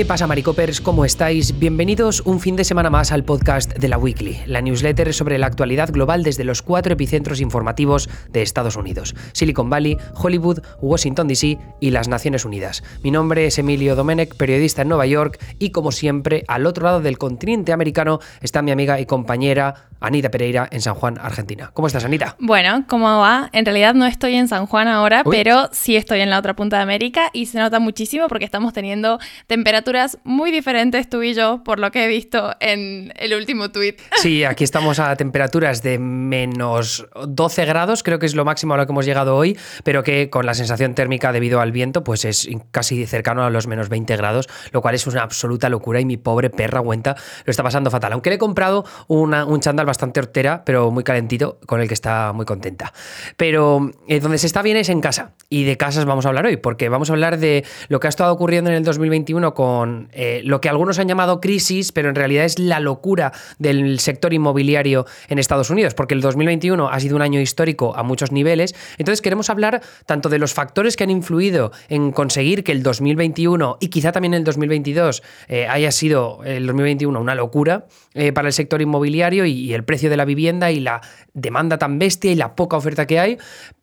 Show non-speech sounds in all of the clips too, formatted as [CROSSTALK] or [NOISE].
¿Qué pasa, Maricopers? ¿Cómo estáis? Bienvenidos un fin de semana más al podcast de la Weekly, la newsletter sobre la actualidad global desde los cuatro epicentros informativos de Estados Unidos: Silicon Valley, Hollywood, Washington DC y las Naciones Unidas. Mi nombre es Emilio Domenech, periodista en Nueva York, y como siempre, al otro lado del continente americano está mi amiga y compañera Anita Pereira en San Juan, Argentina. ¿Cómo estás, Anita? Bueno, ¿cómo va? En realidad no estoy en San Juan ahora, pero sí estoy en la otra punta de América y se nota muchísimo porque estamos teniendo temperaturas muy diferentes tú y yo, por lo que he visto en el último tuit. Sí, [LAUGHS] aquí estamos a temperaturas de menos 12 grados, creo que es lo máximo a lo que hemos llegado hoy, pero que con la sensación térmica debido al viento, pues es casi cercano a los menos 20 grados, lo cual es una absoluta locura y mi pobre perra cuenta lo está pasando fatal. Aunque le he comprado un chándal bastante hortera, pero muy calentito, con el que está muy contenta. Pero eh, donde se está bien es en casa. Y de casas vamos a hablar hoy, porque vamos a hablar de lo que ha estado ocurriendo en el 2021 con eh, lo que algunos han llamado crisis, pero en realidad es la locura del sector inmobiliario en Estados Unidos, porque el 2021 ha sido un año histórico a muchos niveles. Entonces queremos hablar tanto de los factores que han influido en conseguir que el 2021 y quizá también el 2022 eh, haya sido el 2021 una locura para el sector inmobiliario y el el precio de la vivienda y la demanda tan bestia y la poca oferta que hay,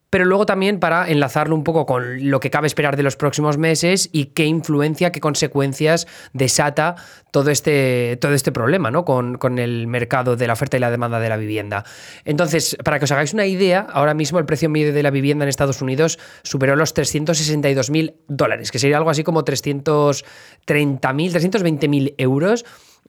pero luego también para enlazarlo un poco con lo que cabe esperar de los próximos meses y qué influencia, qué consecuencias desata todo este, todo este problema ¿no? con, con, el mercado de la oferta y la demanda de la vivienda. Entonces, para que os hagáis una idea, ahora mismo el precio medio de la vivienda en Estados Unidos superó los 362 mil dólares, que sería algo así como 330 mil, 320 mil euros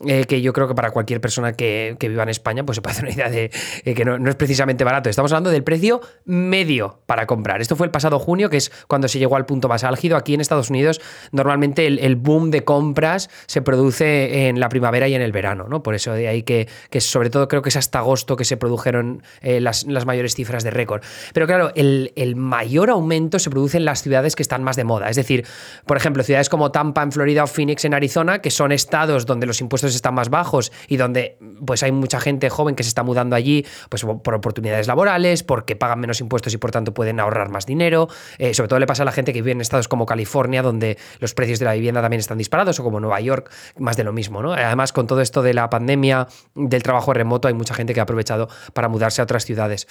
eh, que yo creo que para cualquier persona que, viva en España, pues se puede hacer una idea de eh, que no, es precisamente barato. Estamos hablando del precio medio para comprar. Esto fue el pasado junio, que es cuando se llegó al punto más álgido. Aquí en Estados Unidos, normalmente el, boom de compras se produce en la primavera y en el verano, ¿no? Por eso de ahí que, que sobre todo creo que es hasta agosto que se produjeron eh, las, mayores cifras de récord. Pero claro, el, el mayor aumento se produce en las ciudades que están más de moda. Es decir, por ejemplo, ciudades como Tampa en Florida o Phoenix en Arizona, que son estados donde los impuestos están más bajos y donde pues hay mucha gente joven que se está mudando allí pues por oportunidades laborales, porque pagan menos impuestos y por tanto pueden ahorrar más dinero. Eh, sobre todo le pasa a la gente que vive en estados como California, donde los precios de la vivienda también están disparados, o como Nueva York, más de lo mismo. ¿no? Además, con todo esto de la pandemia, del trabajo remoto, hay mucha gente que ha aprovechado para mudarse a otras ciudades.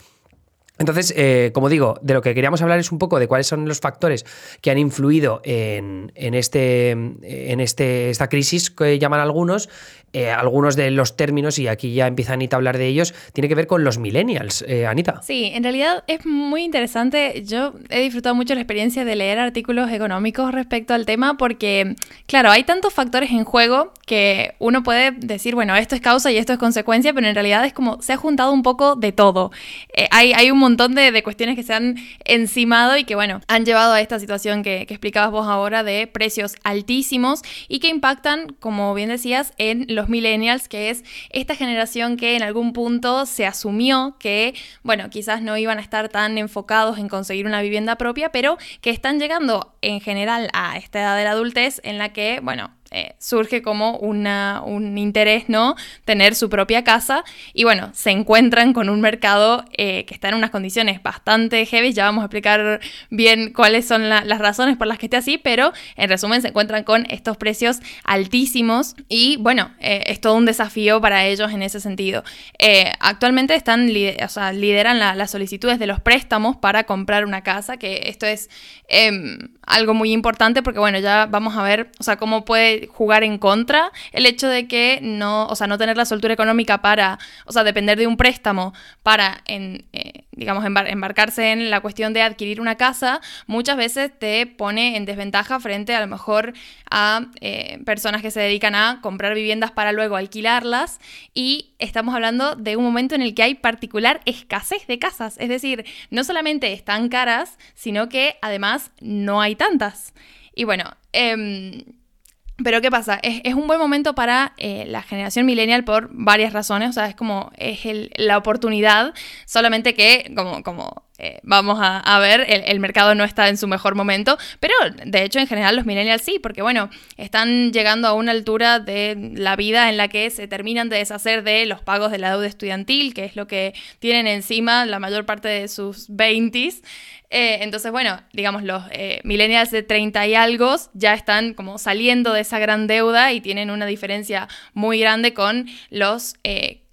Entonces, eh, como digo, de lo que queríamos hablar es un poco de cuáles son los factores que han influido en, este, en este, esta crisis que llaman algunos eh, algunos de los términos, y aquí ya empieza Anita a hablar de ellos, tiene que ver con los millennials. Eh, Anita. Sí, en realidad es muy interesante. Yo he disfrutado mucho la experiencia de leer artículos económicos respecto al tema porque, claro, hay tantos factores en juego que uno puede decir, bueno, esto es causa y esto es consecuencia, pero en realidad es como se ha juntado un poco de todo. Eh, hay, hay, un montón de, de, cuestiones que se han encimado y que, bueno, han llevado a esta situación que, que explicabas vos ahora de precios altísimos y que impactan, como bien decías, en los millennials, que es esta generación que en algún punto se asumió que, bueno, quizás no iban a estar tan enfocados en conseguir una vivienda propia, pero que están llegando en general a esta edad de la adultez en la que, bueno, eh, surge como una, un interés, ¿no? Tener su propia casa y bueno, se encuentran con un mercado eh, que está en unas condiciones bastante heavy, ya vamos a explicar bien cuáles son las razones por las que esté así, pero en resumen se encuentran con estos precios altísimos y bueno, eh, es todo un desafío para ellos en ese sentido. actualmente están, lideran las solicitudes de los préstamos para comprar una casa, que esto es em, algo muy importante porque bueno, ya vamos a ver, o sea, cómo puede jugar en contra el hecho de que no, o sea, no tener la soltura económica para, o sea, depender de un préstamo para, en, eh, digamos, embarcarse en la cuestión de adquirir una casa, muchas veces te pone en desventaja frente a lo mejor a eh, personas que se dedican a comprar viviendas para luego alquilarlas y estamos hablando de un momento en el que hay particular escasez de casas, es decir, no solamente están caras, sino que además no hay tantas. Y bueno, eh, pero ¿qué pasa? Es, un buen momento para eh, la generación millennial por varias razones, o sea, es como es la oportunidad, solamente que como, como eh, vamos a, ver, el, mercado no está en su mejor momento, pero de hecho en general los millennials sí, porque bueno, están llegando a una altura de la vida en la que se terminan de deshacer de los pagos de la deuda estudiantil, que es lo que tienen encima la mayor parte de sus 20s. Eh, entonces, bueno, digamos, los eh, millennials de 30 y algo ya están como saliendo de esa gran deuda y tienen una diferencia muy grande con los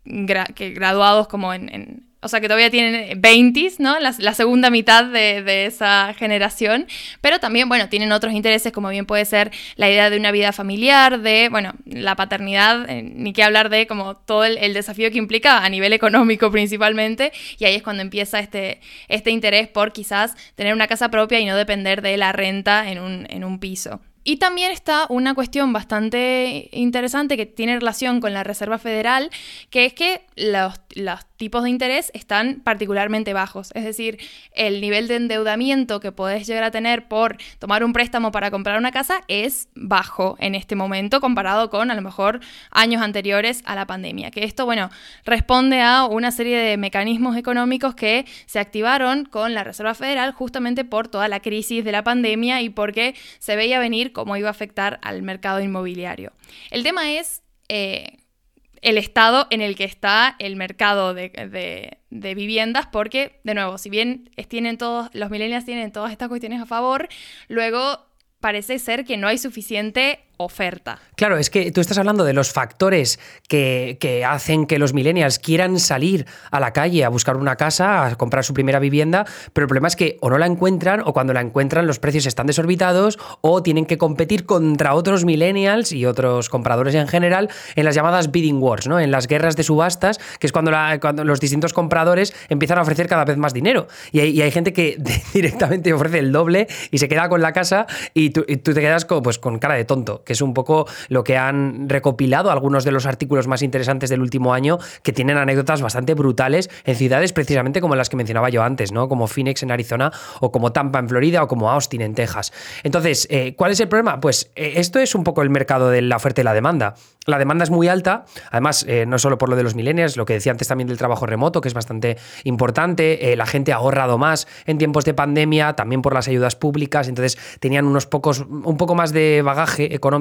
graduados como en o sea que todavía tienen 20, ¿no? La, segunda mitad de, esa generación, pero también, bueno, tienen otros intereses como bien puede ser la idea de una vida familiar, de, bueno, la paternidad, eh, ni qué hablar de como todo el, desafío que implica a nivel económico principalmente, y ahí es cuando empieza este, este interés por quizás tener una casa propia y no depender de la renta en un, en un piso. Y también está una cuestión bastante interesante que tiene relación con la Reserva Federal, que es que los, tipos de interés están particularmente bajos. Es decir, el nivel de endeudamiento que podés llegar a tener por tomar un préstamo para comprar una casa es bajo en este momento comparado con a lo mejor años anteriores a la pandemia. Que esto, bueno, responde a una serie de mecanismos económicos que se activaron con la Reserva Federal justamente por toda la crisis de la pandemia y porque se veía venir cómo iba a afectar al mercado inmobiliario. El tema es... Eh, el estado en el que está el mercado de, viviendas, porque, de nuevo, si bien tienen todos, los millennials tienen todas estas cuestiones a favor, luego parece ser que no hay suficiente oferta. Claro, es que tú estás hablando de los factores que, hacen que los millennials quieran salir a la calle a buscar una casa, a comprar su primera vivienda, pero el problema es que o no la encuentran o cuando la encuentran los precios están desorbitados o tienen que competir contra otros millennials y otros compradores en general en las llamadas bidding wars, ¿no? en las guerras de subastas, que es cuando, los distintos compradores empiezan a ofrecer cada vez más dinero. Y hay, gente que [LAUGHS] directamente ofrece el doble y se queda con la casa y tú, te quedas con, pues, con cara de tonto que es un poco lo que han recopilado algunos de los artículos más interesantes del último año, que tienen anécdotas bastante brutales en ciudades precisamente como las que mencionaba yo antes, ¿no? Como Phoenix en Arizona, o como Tampa en Florida, o como Austin en Texas. Entonces, eh, ¿cuál es el problema? Pues eh, esto es un poco el mercado de la oferta y la demanda. La demanda es muy alta, además, eh, no solo por lo de los millennials, lo que decía antes también del trabajo remoto, que es bastante importante, la gente ha ahorrado más en tiempos de pandemia, también por las ayudas públicas, entonces tenían unos pocos, un poco más de bagaje económico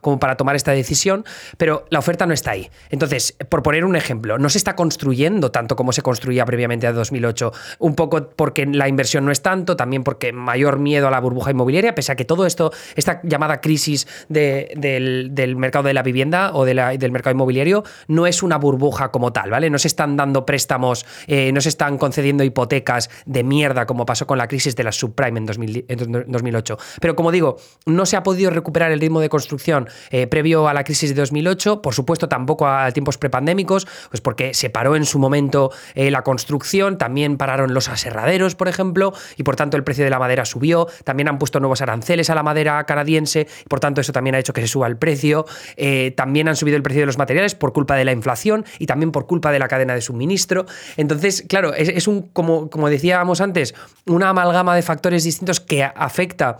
como para tomar esta decisión, pero la oferta no está ahí. Entonces, por poner un ejemplo, no se está construyendo tanto como se construía previamente a 2008, un poco porque la inversión no es tanto, también porque mayor miedo a la burbuja inmobiliaria, pese a que todo esto, esta llamada crisis del, mercado de la vivienda o del mercado inmobiliario, no es una burbuja como tal, ¿vale? No se están dando préstamos, eh, no se están concediendo hipotecas de mierda como pasó con la crisis de la subprime en, en 2008. Pero como digo, no se ha podido recuperar el ritmo de construcción construcción eh, previo a la crisis de 2008, por supuesto tampoco a tiempos prepandémicos, pues porque se paró en su momento eh, la construcción, también pararon los aserraderos, por ejemplo, y por tanto el precio de la madera subió, también han puesto nuevos aranceles a la madera canadiense, y por tanto eso también ha hecho que se suba el precio, eh, también han subido el precio de los materiales por culpa de la inflación y también por culpa de la cadena de suministro. Entonces, claro, es, es un, como, como decíamos antes, una amalgama de factores distintos que afecta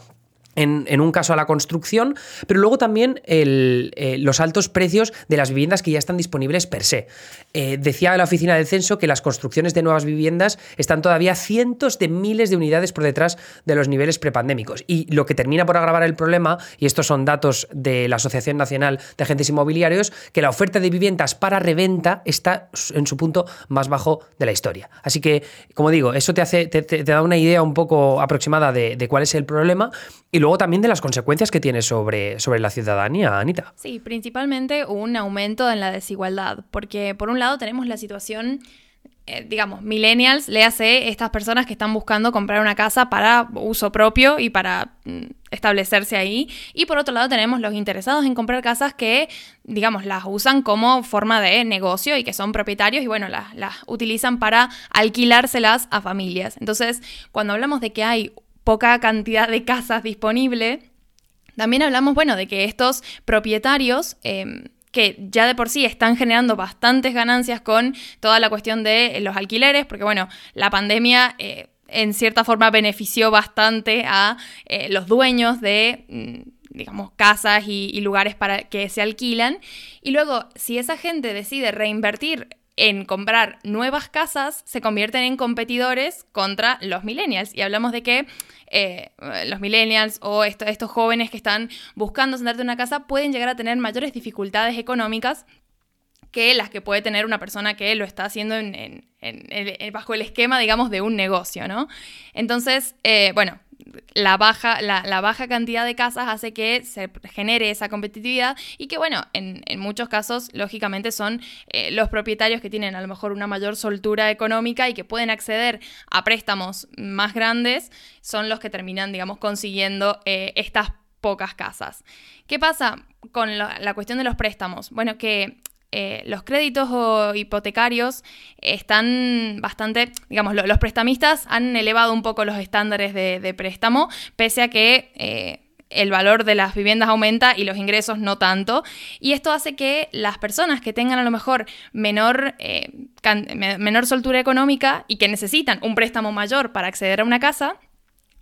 en, un caso a la construcción, pero luego también eh, los altos precios de las viviendas que ya están disponibles per se. Eh, decía la oficina del censo que las construcciones de nuevas viviendas están todavía cientos de miles de unidades por detrás de los niveles prepandémicos. Y lo que termina por agravar el problema, y estos son datos de la Asociación Nacional de Agentes Inmobiliarios, que la oferta de viviendas para reventa está en su punto más bajo de la historia. Así que, como digo, eso te, hace, te, da una idea un poco aproximada de, cuál es el problema. Y luego también de las consecuencias que tiene sobre, sobre la ciudadanía, Anita. Sí, principalmente un aumento en la desigualdad, porque por un lado tenemos la situación eh, digamos, millennials, léase estas personas que están buscando comprar una casa para uso propio y para mm, establecerse ahí. Y por otro lado tenemos los interesados en comprar casas que, digamos, las usan como forma de negocio y que son propietarios y bueno, las, las utilizan para alquilárselas a familias. Entonces, cuando hablamos de que hay poca cantidad de casas disponible, también hablamos, bueno, de que estos propietarios... Em, que ya de por sí están generando bastantes ganancias con toda la cuestión de los alquileres, porque bueno, la pandemia eh, en cierta forma benefició bastante a eh, los dueños de, mm, digamos, casas y, y lugares para que se alquilan. Y luego, si esa gente decide reinvertir en comprar nuevas casas se convierten en competidores contra los millennials. Y hablamos de que eh, los millennials o estos jóvenes que están buscando sentarte en una casa pueden llegar a tener mayores dificultades económicas que las que puede tener una persona que lo está haciendo en, bajo el esquema, digamos, de un negocio, ¿no? Entonces, eh, bueno, la baja, la, baja cantidad de casas hace que se genere esa competitividad y que, bueno, en, muchos casos, lógicamente, son eh, los propietarios que tienen a lo mejor una mayor soltura económica y que pueden acceder a préstamos más grandes, son los que terminan, digamos, consiguiendo eh, estas pocas casas. ¿Qué pasa con la, cuestión de los préstamos? Bueno, que eh, los créditos o hipotecarios están bastante, digamos, los prestamistas han elevado un poco los estándares de, préstamo, pese a que eh, el valor de las viviendas aumenta y los ingresos no tanto. Y esto hace que las personas que tengan a lo mejor menor, eh, menor soltura económica y que necesitan un préstamo mayor para acceder a una casa,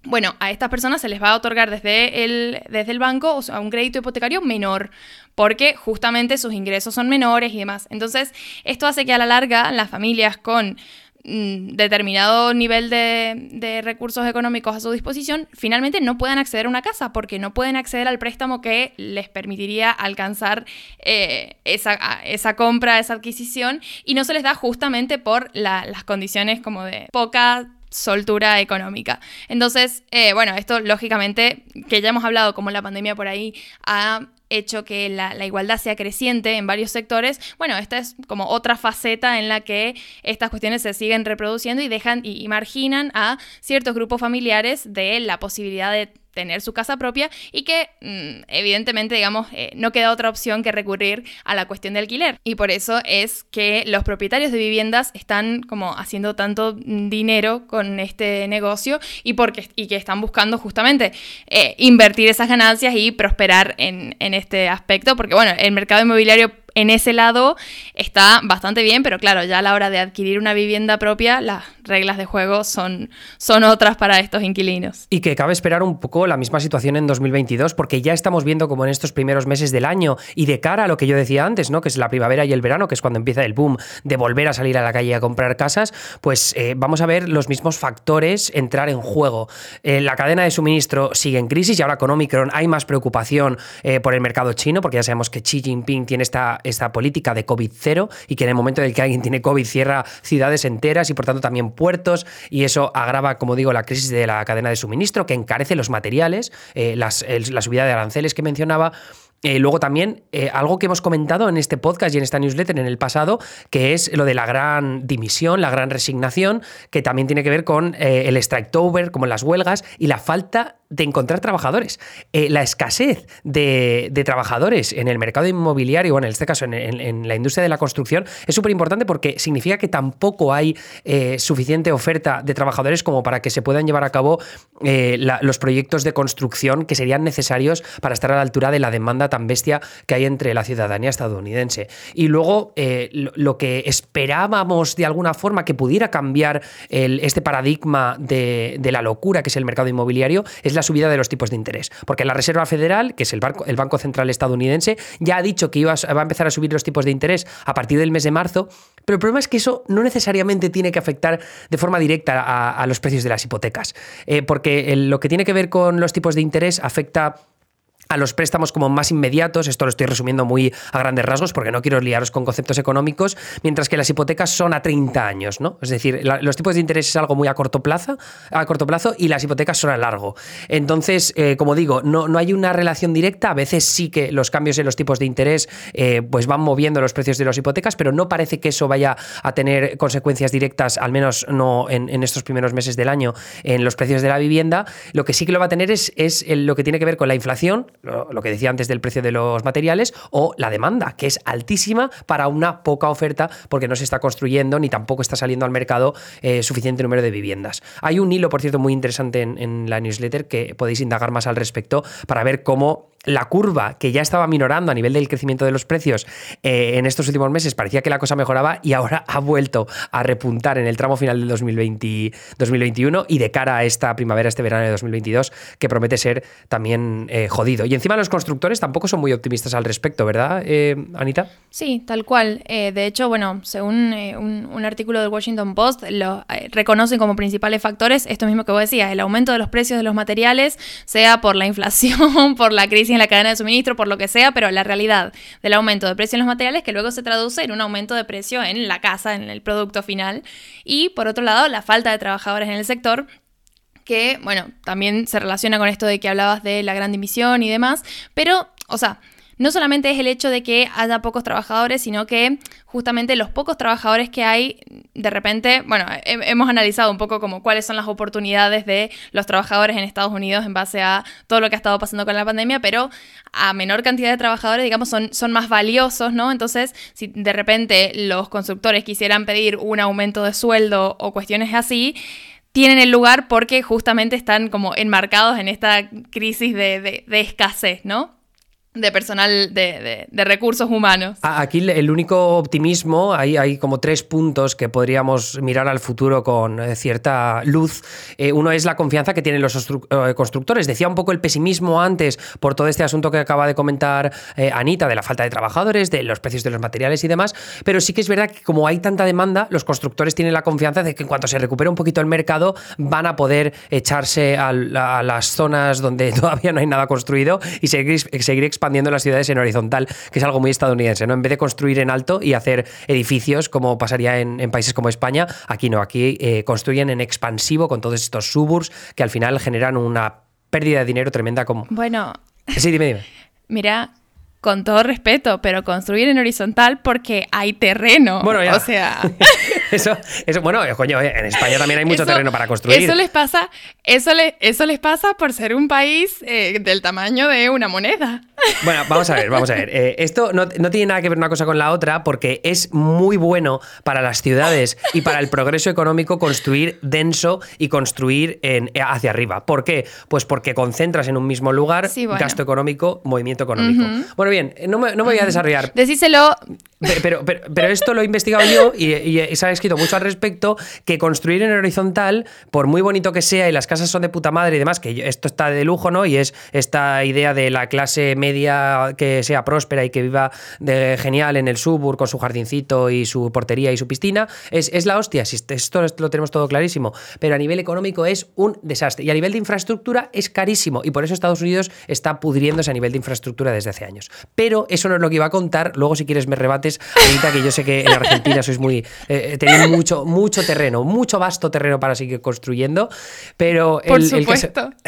bueno, a estas personas se les va a otorgar desde el, desde el banco un crédito hipotecario menor, porque justamente sus ingresos son menores y demás. Entonces, esto hace que a la larga las familias con mm, determinado nivel de, recursos económicos a su disposición, finalmente no puedan acceder a una casa porque no pueden acceder al préstamo que les permitiría alcanzar eh, esa, esa, compra, esa adquisición, y no se les da justamente por las condiciones como de poca soltura económica. Entonces, eh, bueno, esto lógicamente, que ya hemos hablado como la pandemia por ahí ha hecho que la, igualdad sea creciente en varios sectores, bueno, esta es como otra faceta en la que estas cuestiones se siguen reproduciendo y dejan y marginan a ciertos grupos familiares de la posibilidad de tener su casa propia y que mm, evidentemente, digamos, eh, no queda otra opción que recurrir a la cuestión de alquiler. Y por eso es que los propietarios de viviendas están como haciendo tanto dinero con este negocio y, porque, y que están buscando justamente eh, invertir esas ganancias y prosperar en, en este aspecto, porque bueno, el mercado inmobiliario en ese lado está bastante bien, pero claro, ya a la hora de adquirir una vivienda propia, las reglas de juego son, son otras para estos inquilinos. Y que cabe esperar un poco la misma situación en 2022, porque ya estamos viendo como en estos primeros meses del año y de cara a lo que yo decía antes, ¿no? que es la primavera y el verano, que es cuando empieza el boom de volver a salir a la calle a comprar casas, pues eh, vamos a ver los mismos factores entrar en juego. Eh, la cadena de suministro sigue en crisis y ahora con Omicron hay más preocupación eh, por el mercado chino, porque ya sabemos que Xi Jinping tiene esta esta política de COVID cero y que en el momento en el que alguien tiene COVID cierra ciudades enteras y por tanto también puertos y eso agrava, como digo, la crisis de la cadena de suministro que encarece los materiales, eh, la subida de aranceles que mencionaba. Eh, luego también eh, algo que hemos comentado en este podcast y en esta newsletter en el pasado, que es lo de la gran dimisión, la gran resignación, que también tiene que ver con el strike-over, como las huelgas, y la falta de encontrar trabajadores. Eh, la escasez de, trabajadores en el mercado inmobiliario, o en este caso en, la industria de la construcción, es súper importante porque significa que tampoco hay eh, suficiente oferta de trabajadores como para que se puedan llevar a cabo eh, los proyectos de construcción que serían necesarios para estar a la altura de la demanda tan bestia que hay entre la ciudadanía estadounidense. Y luego lo, que esperábamos de alguna forma que pudiera cambiar este paradigma de, de la locura que es el mercado inmobiliario la subida de los tipos de interés. Porque la Reserva Federal, que es el Banco, el banco Central estadounidense, ya ha dicho que iba a, va a empezar a subir los tipos de interés a partir del mes de marzo, pero el problema es que eso no necesariamente tiene que afectar de forma directa a, los precios de las hipotecas, eh, porque lo que tiene que ver con los tipos de interés afecta a los préstamos como más inmediatos, esto lo estoy resumiendo muy a grandes rasgos porque no quiero liaros con conceptos económicos, mientras que las hipotecas son a 30 años, ¿no? Es decir, los tipos de interés es algo muy a corto plazo, a corto plazo y las hipotecas son a largo. Entonces, eh, como digo, no, no, hay una relación directa, a veces sí que los cambios en los tipos de interés eh, pues van moviendo los precios de las hipotecas, pero no parece que eso vaya a tener consecuencias directas, al menos no en, estos primeros meses del año, en los precios de la vivienda. Lo que sí que lo va a tener es, es lo que tiene que ver con la inflación, lo, que decía antes del precio de los materiales, o la demanda, que es altísima para una poca oferta porque no se está construyendo ni tampoco está saliendo al mercado eh, suficiente número de viviendas. Hay un hilo, por cierto, muy interesante en la newsletter que podéis indagar más al respecto para ver cómo la curva que ya estaba minorando a nivel del crecimiento de los precios eh, en estos últimos meses parecía que la cosa mejoraba y ahora ha vuelto a repuntar en el tramo final del 2020, 2021 y de cara a esta primavera, este verano de 2022 que promete ser también eh, jodido. Y encima los constructores tampoco son muy optimistas al respecto, ¿verdad, eh, Anita? Sí, tal cual. Eh, de hecho, bueno, según eh, un, artículo del Washington Post, lo reconocen como principales factores esto mismo que vos decías, el aumento de los precios de los materiales, sea por la inflación, [LAUGHS] por la crisis en la cadena de suministro, por lo que sea, pero la realidad del aumento de precio en los materiales que luego se traduce en un aumento de precio en la casa, en el producto final. Y por otro lado, la falta de trabajadores en el sector que, bueno, también se relaciona con esto de que hablabas de la gran dimisión y demás, pero, o sea, no solamente es el hecho de que haya pocos trabajadores, sino que justamente los pocos trabajadores que hay, de repente, bueno, hemos analizado un poco como cuáles son las oportunidades de los trabajadores en Estados Unidos en base a todo lo que ha estado pasando con la pandemia, pero a menor cantidad de trabajadores, digamos, son, son más valiosos, ¿no? Entonces, si de repente los constructores quisieran pedir un aumento de sueldo o cuestiones así, tienen el lugar porque justamente están como enmarcados en esta crisis de, de escasez, ¿no? De personal de, recursos humanos. Aquí el único optimismo, hay, hay como tres puntos que podríamos mirar al futuro con eh, cierta luz. Eh, uno es la confianza que tienen los eh, constructores. Decía un poco el pesimismo antes por todo este asunto que acaba de comentar Anita, de la falta de trabajadores, de los precios de los materiales y demás, pero sí que es verdad que como hay tanta demanda, los constructores tienen la confianza de que en cuanto se recupere un poquito el mercado, van a poder echarse a, las zonas donde [LAUGHS] todavía no hay nada construido y seguir, seguir expandiendo expandiendo las ciudades en horizontal, que es algo muy estadounidense, ¿no? En vez de construir en alto y hacer edificios como pasaría en, países como España, aquí no, aquí eh, construyen en expansivo con todos estos suburbs que al final generan una pérdida de dinero tremenda como... Bueno... Sí, dime, dime. Mira, con todo respeto, pero construir en horizontal porque hay terreno. Bueno, ya. O sea. [LAUGHS] [LAUGHS] eso, eso, bueno, eh, coño, eh, en España también hay mucho terreno para construir. Eso les pasa, eso, le, eso les pasa por ser un país eh, del tamaño de una moneda. [LAUGHS] Bueno, vamos a ver, vamos a ver. esto no, no, tiene nada que ver una cosa con la otra porque es muy bueno para las ciudades y para el progreso económico construir denso y construir en, hacia arriba. ¿Por qué? Pues porque concentras en un mismo lugar gasto económico, movimiento económico. Bueno, bien, no me, voy a desarrollar. Decíselo. Pero, pero, esto lo he investigado yo y, ha escrito mucho al respecto, que construir en horizontal, por muy bonito que sea y las casas son de puta madre y demás, que esto está de lujo, ¿no? Y es esta idea de la clase media que sea próspera y que viva de genial en el subur con su jardincito y su portería y su piscina, es, es la hostia, esto lo tenemos todo clarísimo, pero a nivel económico es un desastre y a nivel de infraestructura es carísimo y por eso Estados Unidos está pudriéndose a nivel de infraestructura desde hace años. Pero eso no es lo que iba a contar. Luego, si quieres, me rebates, ahorita que yo sé que en Argentina sois muy. Eh, tenéis mucho, mucho terreno, mucho vasto terreno para seguir construyendo. Pero el, por supuesto. [LAUGHS]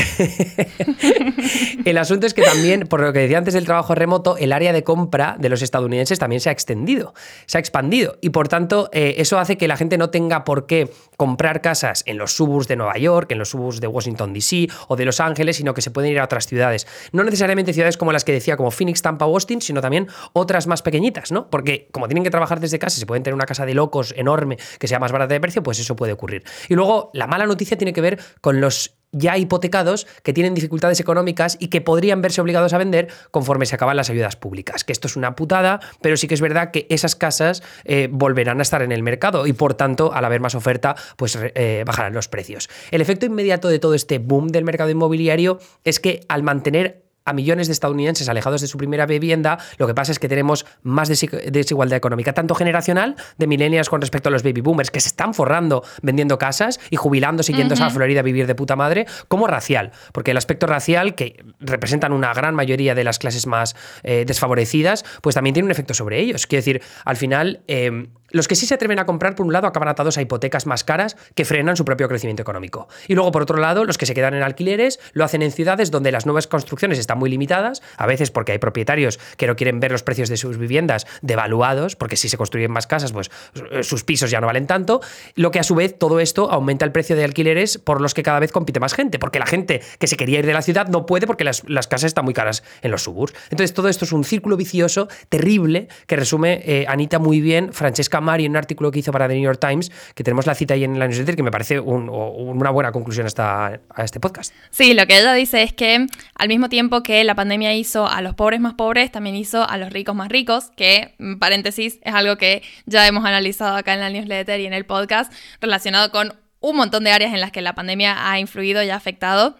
El, asunto es que también, por lo que decía antes del trabajo remoto, el área de compra de los estadounidenses también se ha extendido, se ha expandido. Y por tanto, eh, eso hace que la gente no tenga por qué comprar casas en los suburbs de Nueva York, en los suburbs de Washington DC o de Los Ángeles, sino que se pueden ir a otras ciudades. No necesariamente ciudades como las que decía, como Phoenix, Tampa Austin, sino también otras más pequeñitas, ¿no? Porque como tienen que trabajar desde casa, se pueden tener una casa de locos enorme que sea más barata de precio, pues eso puede ocurrir. Y luego la mala noticia tiene que ver con los ya hipotecados que tienen dificultades económicas y que podrían verse obligados a vender conforme se acaban las ayudas públicas. Que esto es una putada, pero sí que es verdad que esas casas eh, volverán a estar en el mercado y por tanto, al haber más oferta, pues eh, bajarán los precios. El efecto inmediato de todo este boom del mercado inmobiliario es que al mantener a millones de estadounidenses alejados de su primera vivienda, lo que pasa es que tenemos más desigualdad económica, tanto generacional de millennials con respecto a los baby boomers, que se están forrando vendiendo casas y jubilando siguiéndose a Florida a vivir de puta madre, como racial, porque el aspecto racial, que representan una gran mayoría de las clases más eh, desfavorecidas, pues también tiene un efecto sobre ellos. Quiero decir, al final, eh, los que sí se atreven a comprar, por un lado, acaban atados a hipotecas más caras que frenan su propio crecimiento económico. Y luego, por otro lado, los que se quedan en alquileres lo hacen en ciudades donde las nuevas construcciones están muy limitadas, a veces porque hay propietarios que no quieren ver los precios de sus viviendas devaluados, porque si se construyen más casas, pues eh, sus pisos ya no valen tanto, lo que a su vez todo esto aumenta el precio de alquileres por los que cada vez compite más gente, porque la gente que se quería ir de la ciudad no puede porque las, casas están muy caras en los suburbs. Entonces, todo esto es un círculo vicioso terrible que resume eh, Anita muy bien, Francesca Mari en un artículo que hizo para The New York Times, que tenemos la cita ahí en la newsletter, que me parece una buena conclusión a este podcast. Sí, lo que ella dice es que al mismo tiempo que la pandemia hizo a los pobres más pobres, también hizo a los ricos más ricos, que, paréntesis, es algo que ya hemos analizado acá en la newsletter y en el podcast, relacionado con un montón de áreas en las que la pandemia ha influido y ha afectado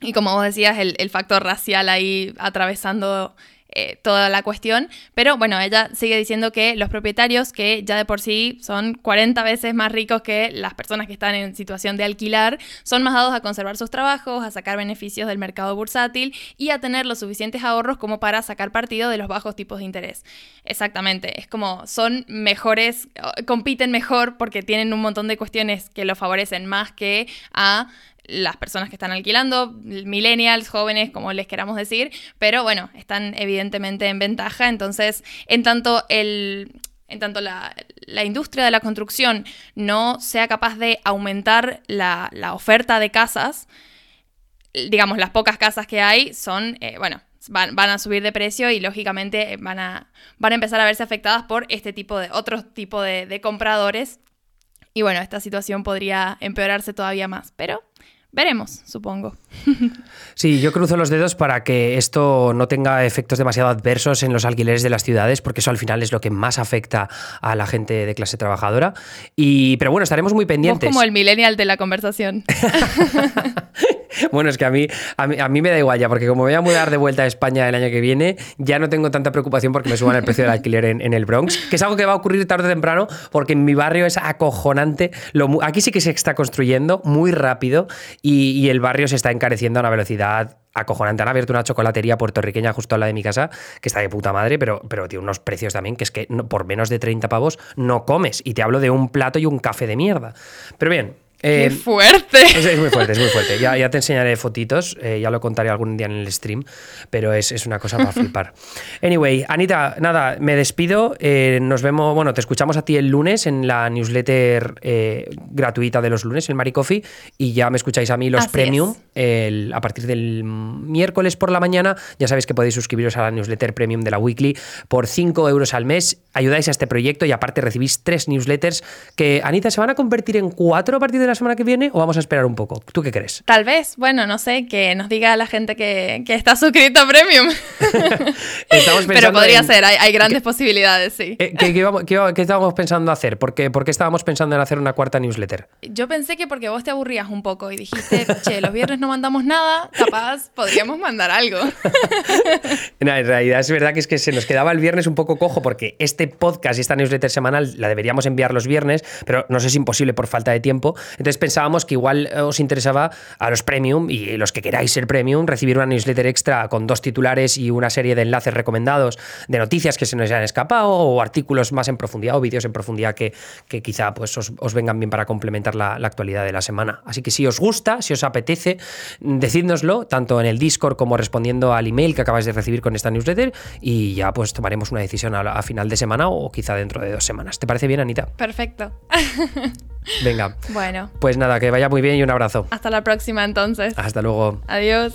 Y como vos decías, el factor racial ahí atravesando eh, toda la cuestión. Pero bueno, ella sigue diciendo que los propietarios, que ya de por sí son 40 veces más ricos que las personas que están en situación de alquilar, son más dados a conservar sus trabajos, a sacar beneficios del mercado bursátil y a tener los suficientes ahorros como para sacar partido de los bajos tipos de interés. Exactamente, es como son mejores, compiten mejor porque tienen un montón de cuestiones que lo favorecen más que a las personas que están alquilando, millennials, jóvenes, como les queramos decir, pero bueno, están evidentemente en ventaja, entonces en tanto el... En tanto la, industria de la construcción no sea capaz de aumentar la, oferta de casas, digamos, las pocas casas que hay son, eh, bueno, Van, a subir de precio y lógicamente van a, van a empezar a verse afectadas por este tipo de, otro tipo de, de, compradores. Y bueno, esta situación podría empeorarse todavía más, pero Veremos, supongo. Sí, yo cruzo los dedos para que esto no tenga efectos demasiado adversos en los alquileres de las ciudades, porque eso al final es lo que más afecta a la gente de clase trabajadora. Y, pero bueno, estaremos muy pendientes. como el millennial de la conversación. [LAUGHS] [LAUGHS] Bueno, es que a mí, a mí, me da igual ya, porque como voy a mudar de vuelta a España el año que viene, ya no tengo tanta preocupación porque me suban el precio del alquiler en, el Bronx, que es algo que va a ocurrir tarde o temprano, porque en mi barrio es acojonante. Lo, aquí sí que se está construyendo muy rápido y, el barrio se está encareciendo a una velocidad acojonante. Han abierto una chocolatería puertorriqueña justo al lado de mi casa, que está de puta madre, pero, pero tiene unos precios también que es que por menos de 30 pavos no comes. Y te hablo de un plato y un café de mierda. Pero bien, ¡Qué eh, fuerte! [LAUGHS] Es, muy fuerte, es muy fuerte. Ya, ya te enseñaré fotitos, eh, ya lo contaré algún día en el stream, pero es, es una cosa para flipar. Anyway, Anita, nada, me despido. Eh, nos vemos, bueno, te escuchamos a ti el lunes en la newsletter gratuita de los lunes, el Maricoffee, y ya me escucháis a mí los premium a partir del miércoles por la mañana. Ya sabéis que podéis suscribiros a la newsletter premium de la weekly por 5 euros al mes. Ayudáis a este proyecto y aparte recibís tres newsletters que, Anita, se van a convertir en cuatro a partir de la semana que viene o vamos a esperar un poco? ¿Tú qué crees? Tal vez, bueno, no sé, que nos diga la gente que, está suscrito a Premium. [LAUGHS] Pero podría ser, hay, grandes posibilidades, sí. Eh, ¿qué, estábamos pensando hacer? ¿Por qué, estábamos pensando en hacer una cuarta newsletter? Yo pensé que porque vos te aburrías un poco y dijiste, che, los viernes no mandamos nada, capaz podríamos mandar algo. [LAUGHS] no, en realidad es verdad que es que se nos quedaba el viernes un poco cojo porque este podcast y esta newsletter semanal la deberíamos enviar los viernes, pero nos es imposible por falta de tiempo. Entonces pensábamos que igual eh, os interesaba a los premium y los que queráis ser premium recibir una newsletter extra con dos titulares y una serie de enlaces recomendados de noticias que se nos hayan escapado o artículos más en profundidad o vídeos en profundidad que, que quizá pues, os, vengan bien para complementar la, actualidad de la semana. Así que si os gusta, si os apetece, decídnoslo tanto en el Discord como respondiendo al email que acabáis de recibir con esta newsletter y ya pues tomaremos una decisión a final de semana o quizá dentro de dos semanas. ¿Te parece bien, Anita? Perfecto. [LAUGHS] Venga. Bueno. Pues nada, que vaya muy bien y un abrazo. Hasta la próxima entonces. Hasta luego. Adiós.